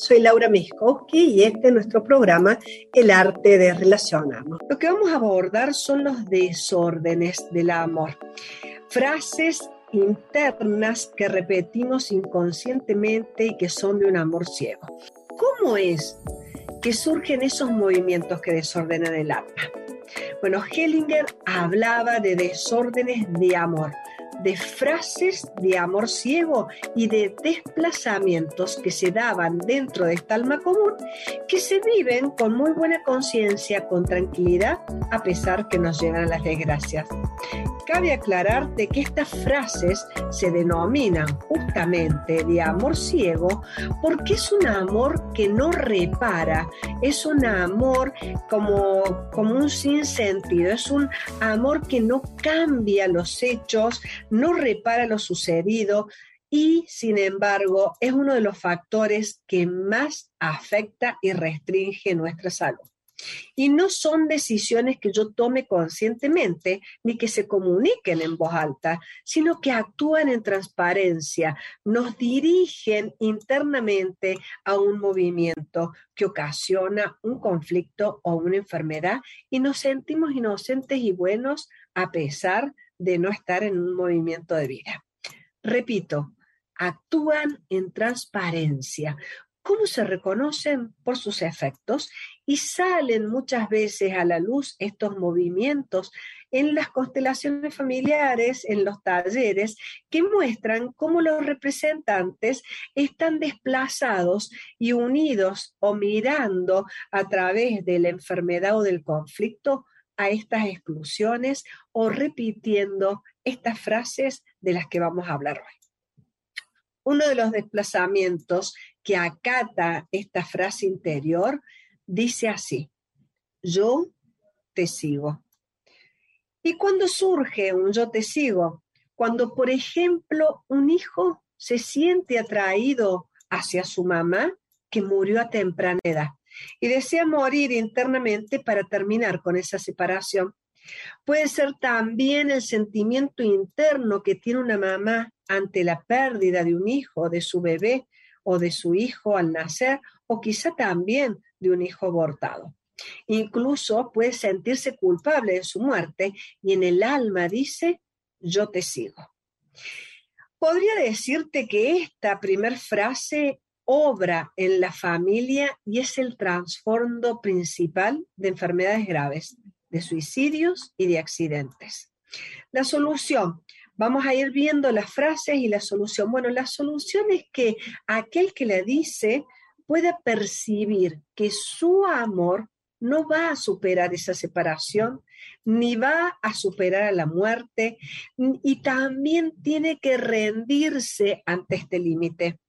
soy Laura Miskowski y este es nuestro programa El arte de relacionarnos. Lo que vamos a abordar son los desórdenes del amor. Frases internas que repetimos inconscientemente y que son de un amor ciego. ¿Cómo es que surgen esos movimientos que desordenan el alma? Bueno, Hellinger hablaba de desórdenes de amor de frases de amor ciego y de desplazamientos que se daban dentro de esta alma común que se viven con muy buena conciencia, con tranquilidad, a pesar que nos llegan las desgracias. Cabe aclararte que estas frases se denominan justamente de amor ciego porque es un amor que no repara, es un amor como, como un sinsentido, es un amor que no cambia los hechos, no repara lo sucedido y, sin embargo, es uno de los factores que más afecta y restringe nuestra salud. Y no son decisiones que yo tome conscientemente ni que se comuniquen en voz alta, sino que actúan en transparencia, nos dirigen internamente a un movimiento que ocasiona un conflicto o una enfermedad y nos sentimos inocentes y buenos a pesar no estar en un movimiento de vida. Repito, actúan en transparencia. ¿Cómo se reconocen? Por sus efectos y salen muchas veces a la luz estos movimientos en las constelaciones familiares, en los talleres, que muestran cómo los representantes están desplazados y unidos o mirando a través de la enfermedad o del conflicto a estas exclusiones o repitiendo estas frases de las que vamos a hablar hoy. Uno de los desplazamientos que acata esta frase interior dice así, yo te sigo. ¿Y cuando surge un yo te sigo? Cuando, por ejemplo, un hijo se siente atraído hacia su mamá que murió a temprana edad y desea morir internamente para terminar con esa separación. Puede ser también el sentimiento interno que tiene una mamá ante la pérdida de un hijo, de su bebé o de su hijo al nacer, o quizá también de un hijo abortado. Incluso puede sentirse culpable de su muerte y en el alma dice, yo te sigo. Podría decirte que esta primer frase obra en la familia y es el trasfondo principal de enfermedades graves, de suicidios y de accidentes. La solución, vamos a ir viendo las frases y la solución. Bueno, la solución es que aquel que la dice pueda percibir que su amor no va a superar esa separación, ni va a superar a la muerte, y también tiene que rendirse ante este límite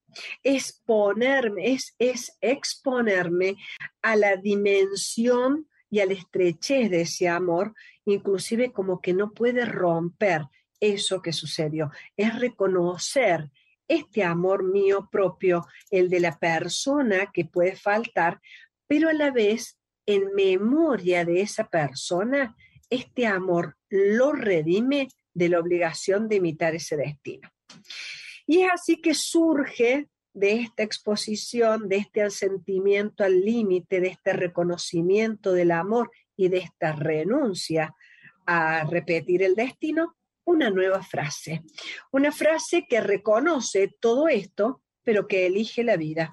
exponerme, es, es exponerme a la dimensión y a la estrechez de ese amor, inclusive como que no puede romper eso que sucedió. Es reconocer este amor mío propio, el de la persona que puede faltar, pero a la vez en memoria de esa persona, este amor lo redime de la obligación de imitar ese destino. Y es así que surge de esta exposición, de este sentimiento al límite, de este reconocimiento del amor y de esta renuncia a repetir el destino, una nueva frase. Una frase que reconoce todo esto, pero que elige la vida.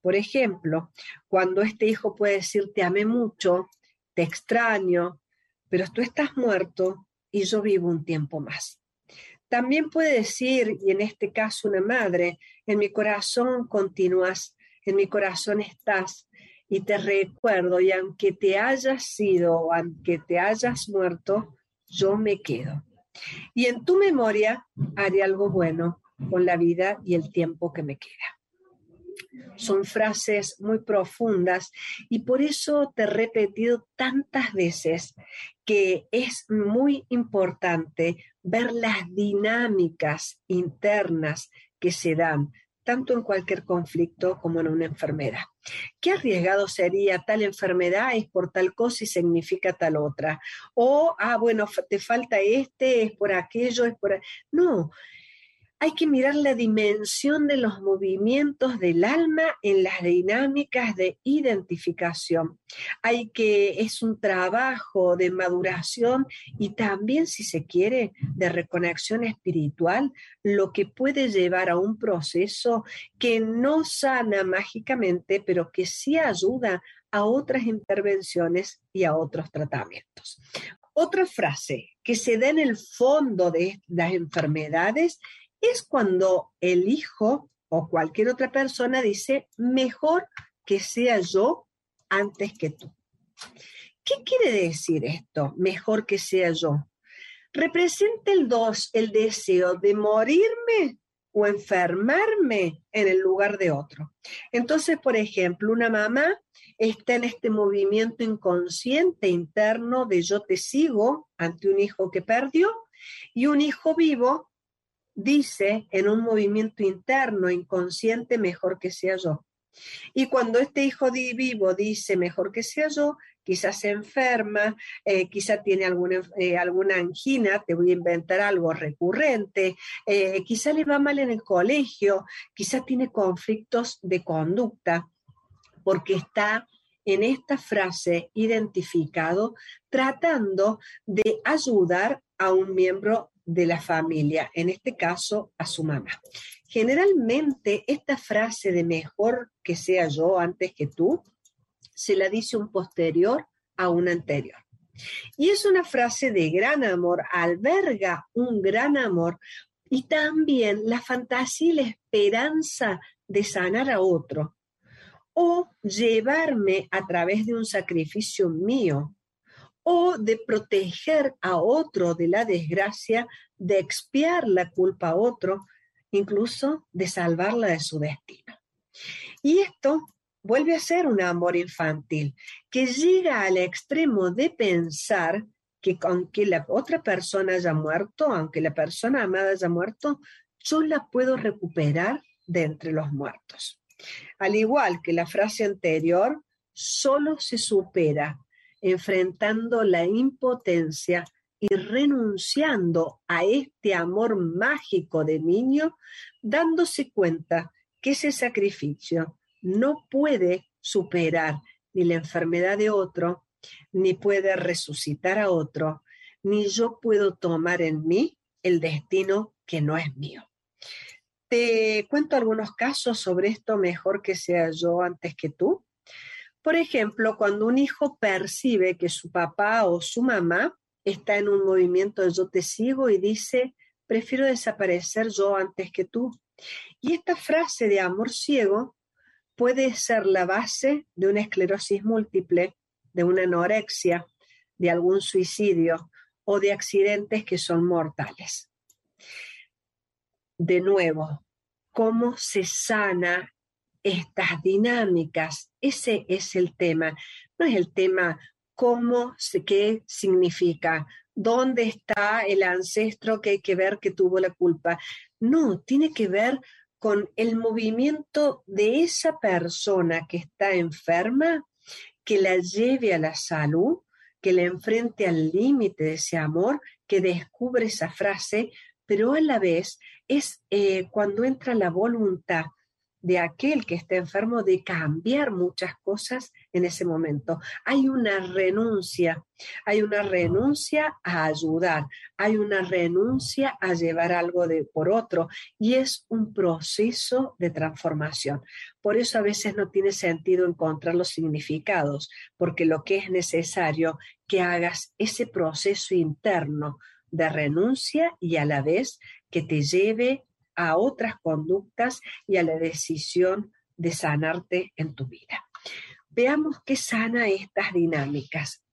Por ejemplo, cuando este hijo puede decir, te amé mucho, te extraño, pero tú estás muerto y yo vivo un tiempo más. También puede decir, y en este caso una madre, en mi corazón continúas, en mi corazón estás y te recuerdo, y aunque te hayas sido aunque te hayas muerto, yo me quedo. Y en tu memoria haré algo bueno con la vida y el tiempo que me queda. Son frases muy profundas y por eso te he repetido tantas veces que es muy importante ver las dinámicas internas que se dan tanto en cualquier conflicto como en una enfermedad. ¿Qué arriesgado sería tal enfermedad es por tal cosa y significa tal otra? O, ah, bueno, te falta este, es por aquello, es por... No, hay que mirar la dimensión de los movimientos del alma en las dinámicas de identificación. Hay que, es un trabajo de maduración y también, si se quiere, de reconexión espiritual, lo que puede llevar a un proceso que no sana mágicamente, pero que sí ayuda a otras intervenciones y a otros tratamientos. Otra frase que se da en el fondo de las enfermedades es cuando el hijo o cualquier otra persona dice, mejor que sea yo antes que tú. ¿Qué quiere decir esto? Mejor que sea yo. Representa el dos, el deseo de morirme o enfermarme en el lugar de otro. Entonces, por ejemplo, una mamá está en este movimiento inconsciente interno de yo te sigo ante un hijo que perdió y un hijo vivo dice en un movimiento interno, inconsciente, mejor que sea yo. Y cuando este hijo vivo dice mejor que sea yo, quizás se enferma, eh, quizás tiene alguna, eh, alguna angina, te voy a inventar algo recurrente, eh, quizás le va mal en el colegio, quizás tiene conflictos de conducta, porque está en esta frase identificado tratando de ayudar a un miembro de la familia, en este caso a su mamá. Generalmente esta frase de mejor que sea yo antes que tú, se la dice un posterior a un anterior. Y es una frase de gran amor, alberga un gran amor y también la fantasía y la esperanza de sanar a otro o llevarme a través de un sacrificio mío o de proteger a otro de la desgracia, de expiar la culpa a otro, incluso de salvarla de su destino. Y esto vuelve a ser un amor infantil que llega al extremo de pensar que aunque la otra persona haya muerto, aunque la persona amada haya muerto, yo la puedo recuperar de entre los muertos. Al igual que la frase anterior, solo se supera enfrentando la impotencia y renunciando a este amor mágico de niño, dándose cuenta que ese sacrificio no puede superar ni la enfermedad de otro, ni puede resucitar a otro, ni yo puedo tomar en mí el destino que no es mío. Te cuento algunos casos sobre esto, mejor que sea yo antes que tú. Por ejemplo, cuando un hijo percibe que su papá o su mamá está en un movimiento de yo te sigo y dice, prefiero desaparecer yo antes que tú. Y esta frase de amor ciego puede ser la base de una esclerosis múltiple, de una anorexia, de algún suicidio o de accidentes que son mortales. De nuevo, ¿cómo se sana estas dinámicas. Ese es el tema. No es el tema cómo, qué significa, dónde está el ancestro que hay que ver que tuvo la culpa. No, tiene que ver con el movimiento de esa persona que está enferma, que la lleve a la salud, que la enfrente al límite de ese amor, que descubre esa frase, pero a la vez es eh, cuando entra la voluntad de aquel que está enfermo de cambiar muchas cosas en ese momento. Hay una renuncia, hay una renuncia a ayudar, hay una renuncia a llevar algo de por otro y es un proceso de transformación. Por eso a veces no tiene sentido encontrar los significados, porque lo que es necesario que hagas ese proceso interno de renuncia y a la vez que te lleve a otras conductas y a la decisión de sanarte en tu vida. Veamos qué sana estas dinámicas.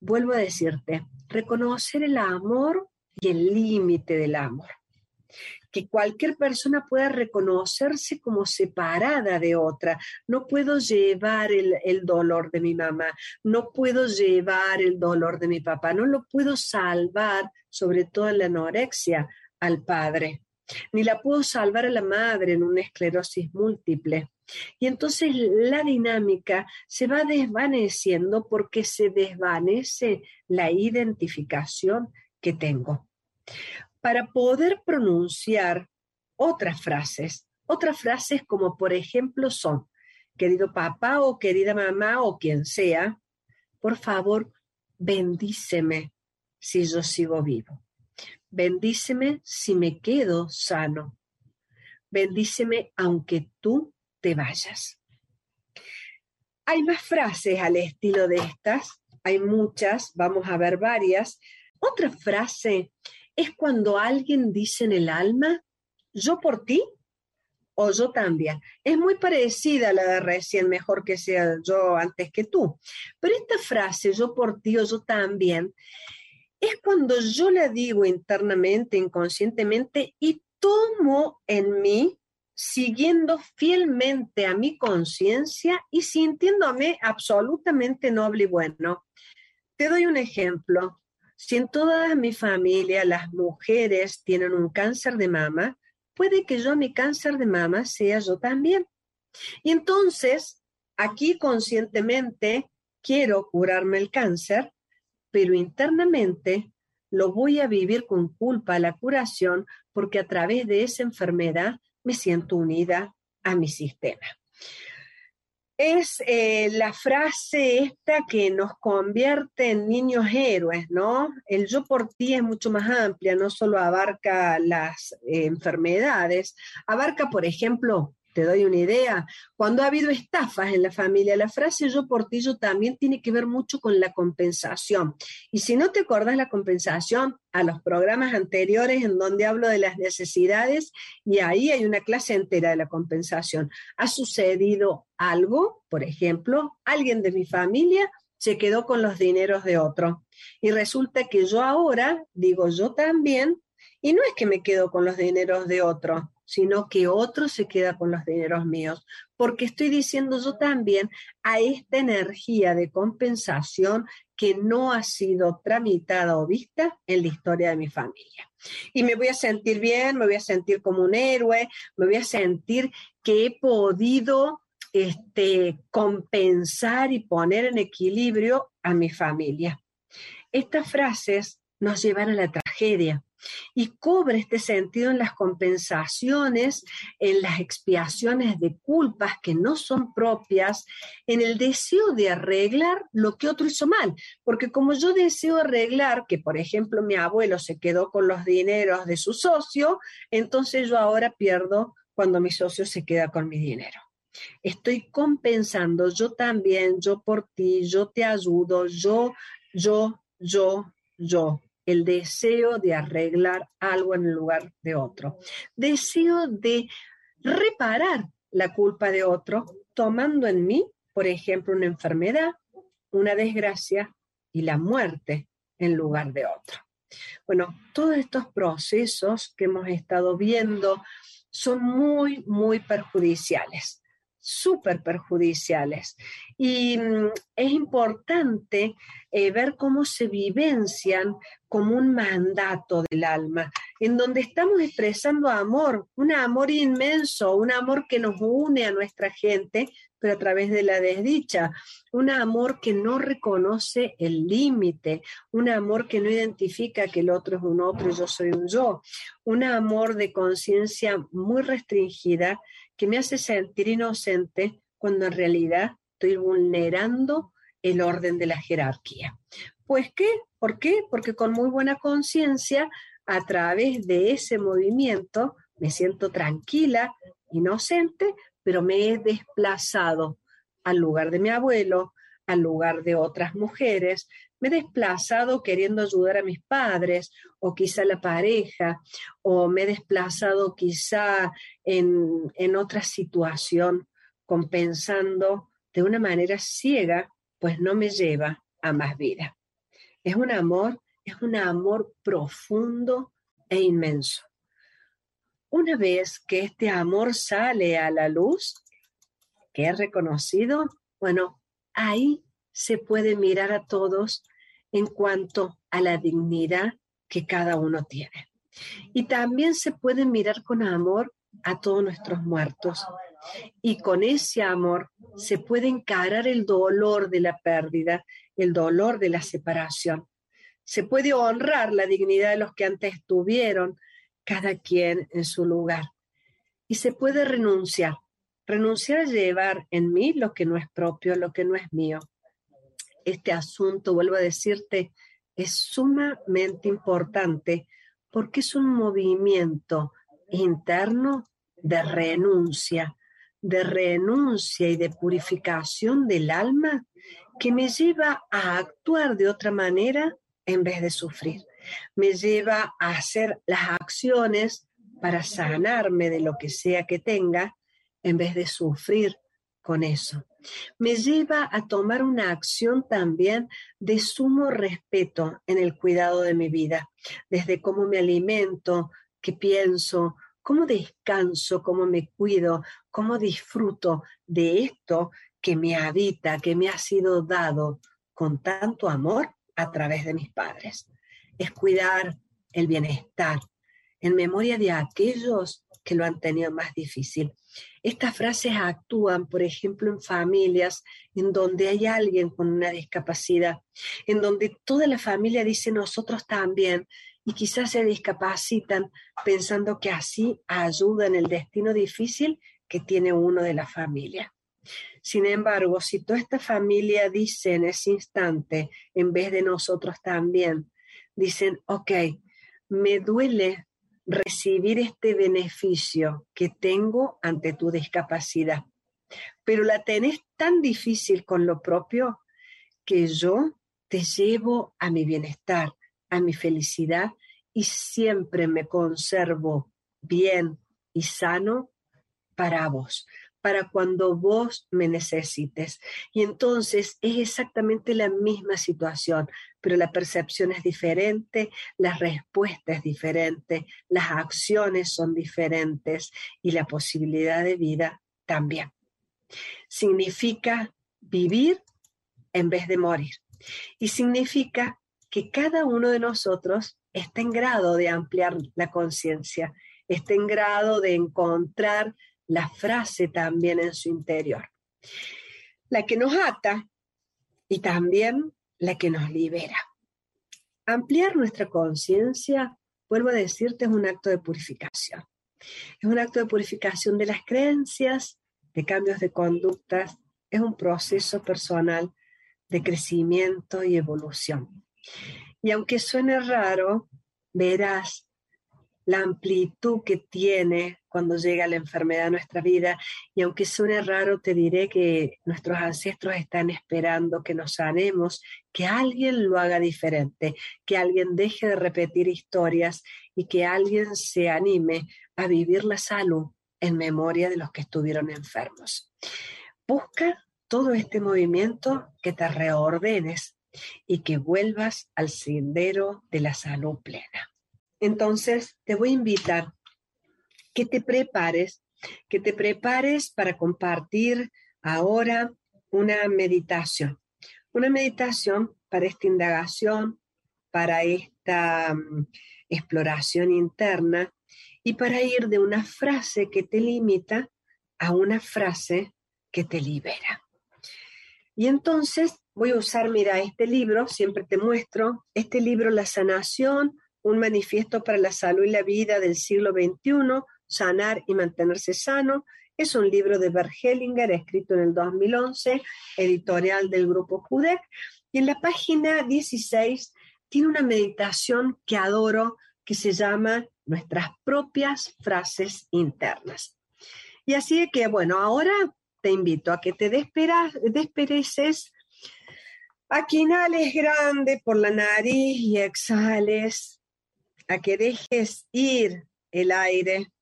Vuelvo a decirte, reconocer el amor y el límite del amor. Que cualquier persona pueda reconocerse como separada de otra. No puedo llevar el, el, dolor de mi mamá, no puedo llevar el dolor de mi papá, no lo puedo salvar, sobre todo en la anorexia, al padre ni la puedo salvar a la madre en una esclerosis múltiple. Y entonces la dinámica se va desvaneciendo porque se desvanece la identificación que tengo. Para poder pronunciar otras frases. Otras frases como por ejemplo son, querido papá o querida mamá o quien sea, por favor, bendíceme si yo sigo vivo. Bendíceme si me quedo sano. Bendíceme aunque tú te vayas. Hay más frases al estilo de estas, hay muchas, vamos a ver varias. Otra frase es cuando alguien dice en el alma, yo por ti o yo también. Es muy parecida a la de recién, mejor que sea yo antes que tú. Pero esta frase, yo por ti o yo también, es cuando yo la digo internamente, inconscientemente, y tomo en mí, siguiendo fielmente a mi conciencia y sintiéndome absolutamente noble y bueno. Te doy un ejemplo. Si en toda mi familia las mujeres tienen un cáncer de mama, puede que yo mi cáncer de mama sea yo también. Y entonces, aquí conscientemente quiero curarme el cáncer, pero internamente lo voy a vivir con culpa a la curación porque a través de esa enfermedad me siento unida a mi sistema es eh, la frase esta que nos convierte en niños héroes, ¿no? El yo por ti es mucho más amplia, no solo abarca las eh, enfermedades, abarca, por ejemplo, te doy una idea, cuando ha habido estafas en la familia, la frase yo por ti, yo también tiene que ver mucho con la compensación. Y si no te acordás la compensación, a los programas anteriores en donde hablo de las necesidades y ahí hay una clase entera de la compensación. Ha sucedido algo, por ejemplo, alguien de mi familia se quedó con los dineros de otro. Y resulta que yo ahora digo yo también, y no es que me quedo con los dineros de otro, sino que otro se queda con los dineros míos, porque estoy diciendo yo también a esta energía de compensación que no ha sido tramitada o vista en la historia de mi familia. Y me voy a sentir bien, me voy a sentir como un héroe, me voy a sentir que he podido este, compensar y poner en equilibrio a mi familia. Estas frases nos llevan a la tragedia, y cobra este sentido en las compensaciones, en las expiaciones de culpas que no son propias, en el deseo de arreglar lo que otro hizo mal. Porque como yo deseo arreglar que, por ejemplo, mi abuelo se quedó con los dineros de su socio, entonces yo ahora pierdo cuando mi socio se queda con mi dinero. Estoy compensando, yo también, yo por ti, yo te ayudo, yo, yo, yo, yo el deseo de arreglar algo en el lugar de otro. Deseo de reparar la culpa de otro, tomando en mí, por ejemplo, una enfermedad, una desgracia y la muerte en lugar de otro. Bueno, todos estos procesos que hemos estado viendo son muy, muy perjudiciales súper perjudiciales. Y mm, es importante eh, ver cómo se vivencian como un mandato del alma, en donde estamos expresando amor, un amor inmenso, un amor que nos une a nuestra gente, pero a través de la desdicha, un amor que no reconoce el límite, un amor que no identifica que el otro es un otro y yo soy un yo, un amor de conciencia muy restringida que me hace sentir inocente cuando en realidad estoy vulnerando el orden de la jerarquía. Pues qué, ¿por qué? Porque con muy buena conciencia, a través de ese movimiento, me siento tranquila, inocente, pero me he desplazado al lugar de mi abuelo, al lugar de otras mujeres, me he desplazado queriendo ayudar a mis padres o quizá la pareja, o me he desplazado quizá en, en otra situación compensando de una manera ciega, pues no me lleva a más vida. Es un amor, es un amor profundo e inmenso. Una vez que este amor sale a la luz, que es reconocido, bueno, ahí se puede mirar a todos en cuanto a la dignidad que cada uno tiene. Y también se puede mirar con amor a todos nuestros muertos. Y con ese amor se puede encarar el dolor de la pérdida, el dolor de la separación. Se puede honrar la dignidad de los que antes estuvieron, cada quien en su lugar. y se puede renunciar. Renunciar a llevar en mí lo que no es propio, lo que no es mío. Este asunto, vuelvo a decirte, es sumamente importante porque es un movimiento interno de renuncia, de renuncia y de purificación del alma que me lleva a actuar de otra manera en vez de sufrir. Me lleva a hacer las acciones para sanarme de lo que sea que tenga en vez de sufrir con eso. Me lleva a tomar una acción también de sumo respeto en el cuidado de mi vida, desde cómo me alimento, qué pienso, cómo descanso, cómo me cuido, cómo disfruto de esto que me habita, que me ha sido dado con tanto amor a través de mis padres. Es cuidar el bienestar en memoria de aquellos que lo han tenido más difícil. Estas frases actúan, por ejemplo, en familias en donde hay alguien con una discapacidad, en donde toda la familia dice nosotros también, y quizás se discapacitan pensando que así ayudan el destino difícil que tiene uno de la familia. Sin embargo, si toda esta familia dice en ese instante, en vez de nosotros también, dicen, ok, me duele recibir este beneficio que tengo ante tu discapacidad, pero la tenés tan difícil con lo propio que yo te llevo a mi bienestar, a mi felicidad y siempre me conservo bien y sano para vos, para cuando vos me necesites. Y entonces es exactamente la misma situación, pero la percepción es diferente, la respuesta es diferente, las acciones son diferentes y la posibilidad de vida también. Significa vivir en vez de morir. Y significa que cada uno de nosotros está en grado de ampliar la conciencia, está en grado de encontrar la frase también en su interior. La que nos ata y también la que nos libera. Ampliar nuestra conciencia, vuelvo a decirte, es un acto de purificación. Es un acto de purificación de las creencias, de cambios de conductas, es un proceso personal de crecimiento y evolución. Y aunque suene raro, verás la amplitud que tiene cuando llega la enfermedad a nuestra vida. Y aunque suene raro, te diré que nuestros ancestros están esperando que nos sanemos, que alguien lo haga diferente, que alguien deje de repetir historias y que alguien se anime a vivir la salud en memoria de los que estuvieron enfermos. Busca todo este movimiento que te reordenes y que vuelvas al sendero de la salud plena. Entonces, te voy a invitar que te prepares, que te prepares para compartir ahora una meditación. Una meditación para esta indagación, para esta mm, exploración interna y para ir de una frase que te limita a una frase que te libera. Y entonces voy a usar, mira, este libro, siempre te muestro, este libro La sanación un manifiesto para la salud y la vida del siglo XXI, Sanar y mantenerse sano. Es un libro de Bert Hellinger, escrito en el 2011, editorial del grupo Judec. Y en la página 16 tiene una meditación que adoro, que se llama Nuestras propias frases internas. Y así que, bueno, ahora te invito a que te despereces, a que inhales grande por la nariz y exhales a que dejes ir el aire.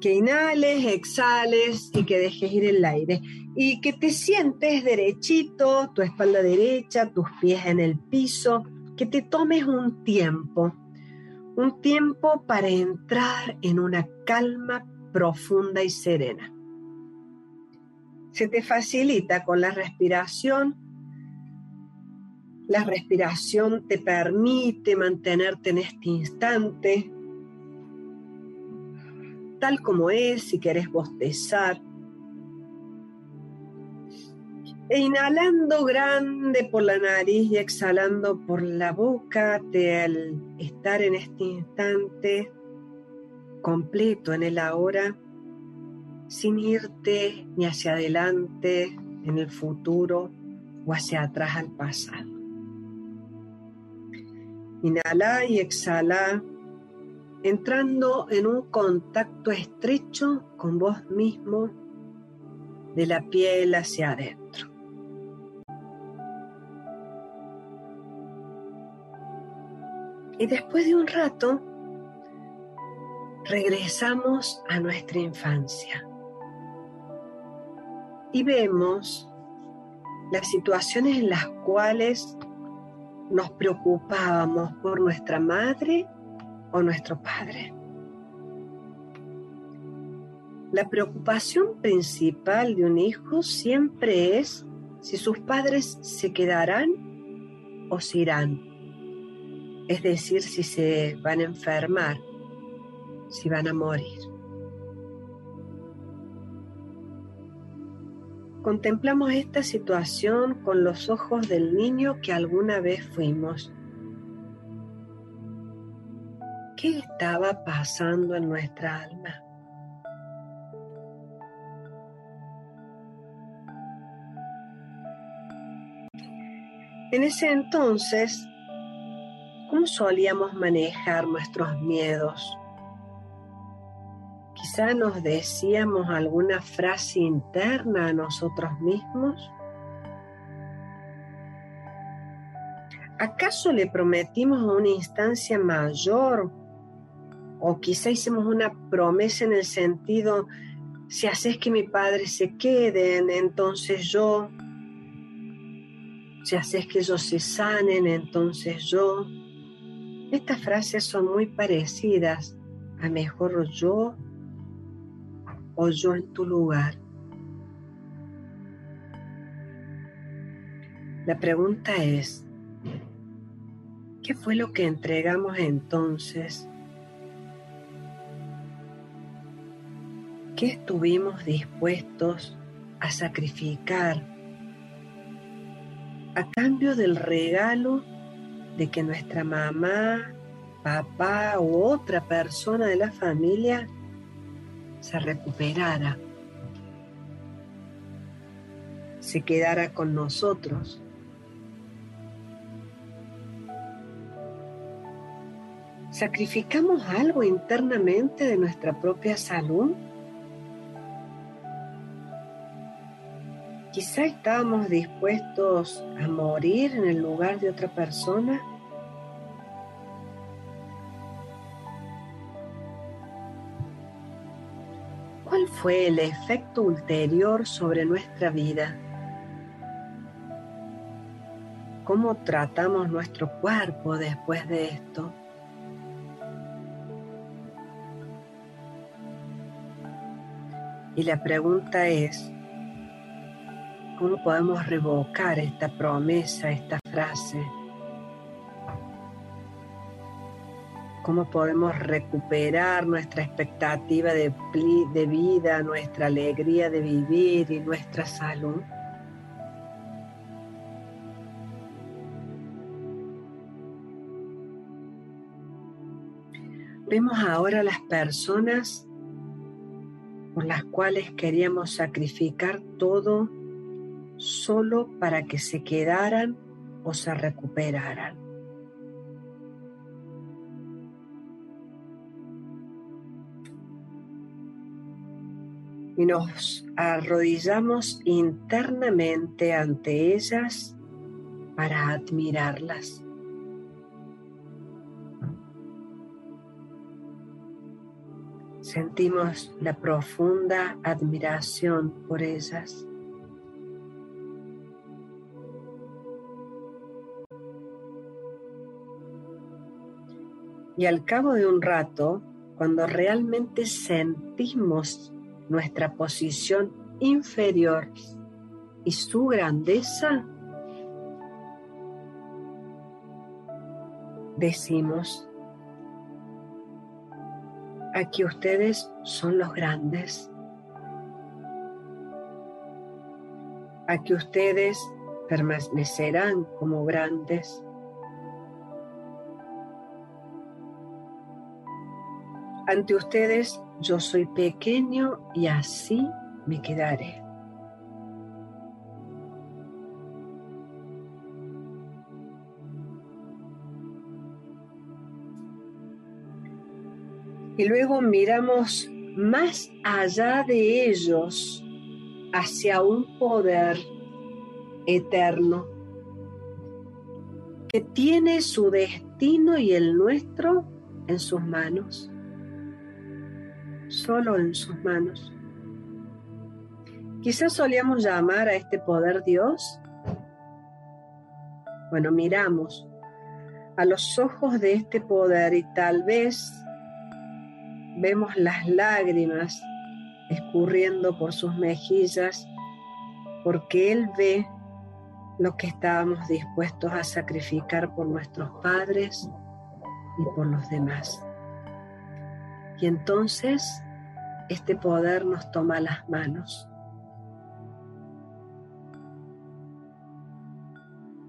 Que inhales, exhales y que dejes ir el aire. Y que te sientes derechito, tu espalda derecha, tus pies en el piso. Que te tomes un tiempo. Un tiempo para entrar en una calma profunda y serena. Se te facilita con la respiración la respiración te permite mantenerte en este instante, tal como es, si querés bostezar. E inhalando grande por la nariz y exhalando por la boca, te, al estar en este instante, completo en el ahora sin irte ni hacia adelante en el futuro o hacia atrás al pasado. Inhala y exhala, entrando en un contacto estrecho con vos mismo de la piel hacia adentro. Y después de un rato, regresamos a nuestra infancia y vemos las situaciones en las cuales nos preocupábamos por nuestra madre o nuestro padre. La preocupación principal de un hijo siempre es si sus padres se quedarán o se irán. Es decir, si se van a enfermar, si van a morir. Contemplamos esta situación con los ojos del niño que alguna vez fuimos. ¿Qué estaba pasando en nuestra alma? En ese entonces, ¿cómo solíamos manejar nuestros miedos? Quizá nos decíamos alguna frase interna a nosotros mismos. ¿Acaso le prometimos a una instancia mayor? O quizá hicimos una promesa en el sentido, si haces que mi padre se queden, entonces yo si haces que ellos se sanen, entonces yo. Estas frases son muy parecidas a mejor yo o yo en tu lugar. La pregunta es, ¿qué fue lo que entregamos entonces? ¿Qué estuvimos dispuestos a sacrificar a cambio del regalo de que nuestra mamá, papá u otra persona de la familia se recuperara, se quedara con nosotros. ¿Sacrificamos algo internamente de nuestra propia salud? Quizá estábamos dispuestos a morir en el lugar de otra persona. Fue el efecto ulterior sobre nuestra vida? ¿Cómo tratamos nuestro cuerpo después de esto? Y la pregunta es, ¿Cómo podemos revocar esta promesa, esta frase? ¿Cómo podemos recuperar nuestra expectativa de, vida, nuestra alegría de vivir y nuestra salud? Vemos ahora las personas por las cuales queríamos sacrificar todo solo para que se quedaran o se recuperaran. Y nos arrodillamos internamente ante ellas para admirarlas. Sentimos la profunda admiración por ellas. Y al cabo de un rato, cuando realmente sentimos nuestra posición inferior y su grandeza, decimos, aquí ustedes son los grandes, aquí ustedes permanecerán como grandes. Ante ustedes yo soy pequeño y así me quedaré. Y luego miramos más allá de ellos hacia un poder eterno que tiene su destino y el nuestro en sus manos, solo en sus manos. Quizás solíamos llamar a este poder Dios. Bueno, miramos a los ojos de este poder y tal vez vemos las lágrimas escurriendo por sus mejillas porque Él ve lo que estábamos dispuestos a sacrificar por nuestros padres y por los demás. Y entonces este poder nos toma las manos.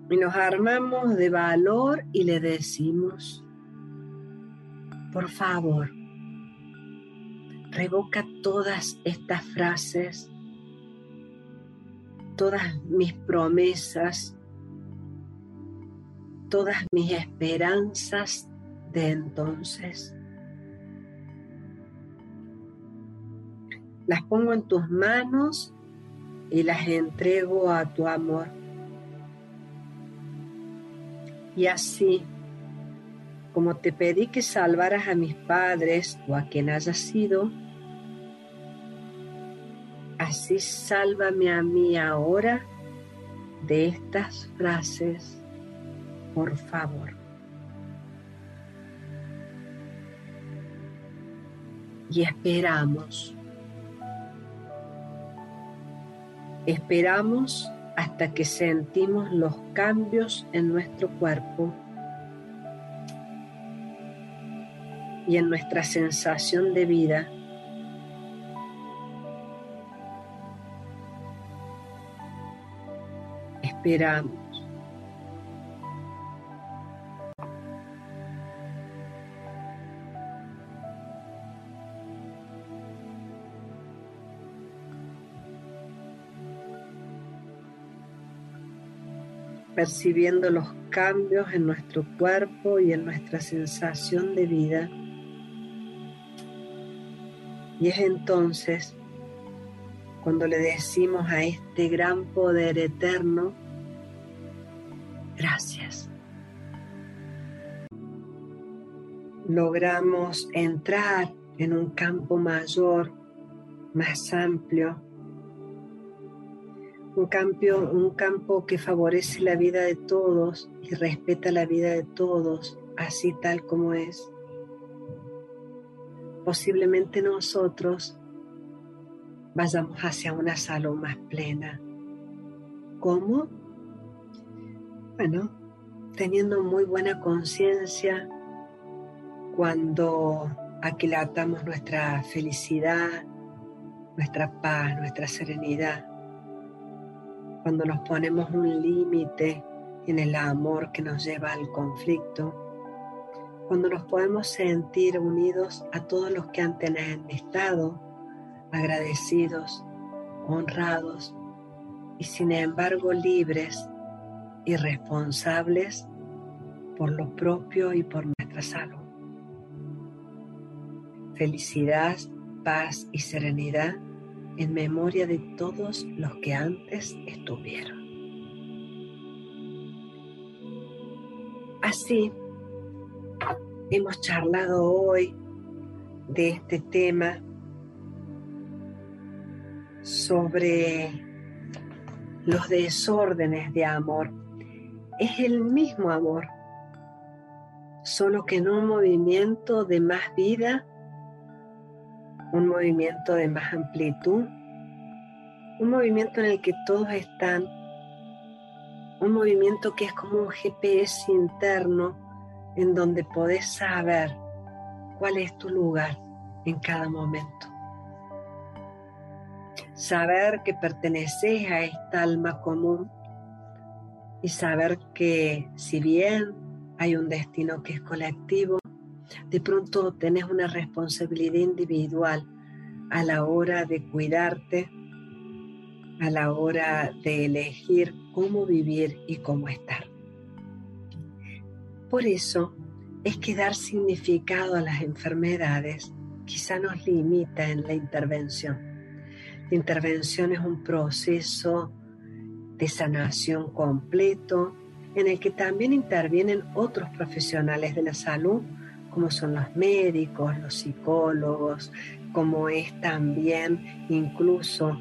Y nos armamos de valor y le decimos, por favor, revoca todas estas frases todas mis promesas, todas mis esperanzas de entonces. Las pongo en tus manos y las entrego a tu amor. Y así, como te pedí que salvaras a mis padres o a quien haya sido, Así sálvame a mí ahora de estas frases, por favor. Y esperamos. Esperamos hasta que sentimos los cambios en nuestro cuerpo y en nuestra sensación de vida esperamos. Percibiendo los cambios en nuestro cuerpo y en nuestra sensación de vida. Y es entonces cuando le decimos a este gran poder eterno, gracias. Logramos entrar en un campo mayor, más amplio, un un campo que favorece la vida de todos y respeta la vida de todos, así tal como es. Posiblemente nosotros vayamos hacia una salud más plena. ¿Cómo? Bueno, teniendo muy buena conciencia cuando aquilatamos nuestra felicidad, nuestra paz, nuestra serenidad, cuando nos ponemos un límite en el amor que nos lleva al conflicto, cuando nos podemos sentir unidos a todos los que han estado, agradecidos, honrados y sin embargo libres y responsables por lo propio y por nuestra salud. Felicidad, paz y serenidad en memoria de todos los que antes estuvieron. Así, hemos charlado hoy de este tema sobre los desórdenes de amor. Es el mismo amor, solo que en un movimiento de más vida, un movimiento de más amplitud, un movimiento en el que todos están, un movimiento que es como un GPS interno en donde podés saber cuál es tu lugar en cada momento. Saber que perteneces a esta alma común y saber que si bien hay un destino que es colectivo, de pronto tenés una responsabilidad individual a la hora de cuidarte, a la hora de elegir cómo vivir y cómo estar. Por eso es que dar significado a las enfermedades quizá nos limita en la intervención. La intervención es un proceso de sanación completo en el que también intervienen otros profesionales de la salud, como son los médicos, los psicólogos, como es también incluso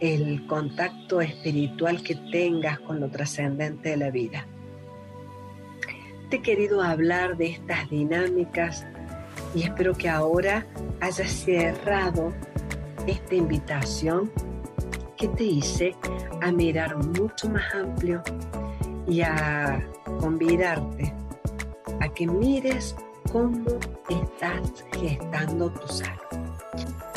el contacto espiritual que tengas con lo trascendente de la vida. Te he querido hablar de estas dinámicas y espero que ahora hayas cerrado esta invitación que te hice a mirar mucho más amplio y a convidarte a que mires cómo estás gestando tu salud.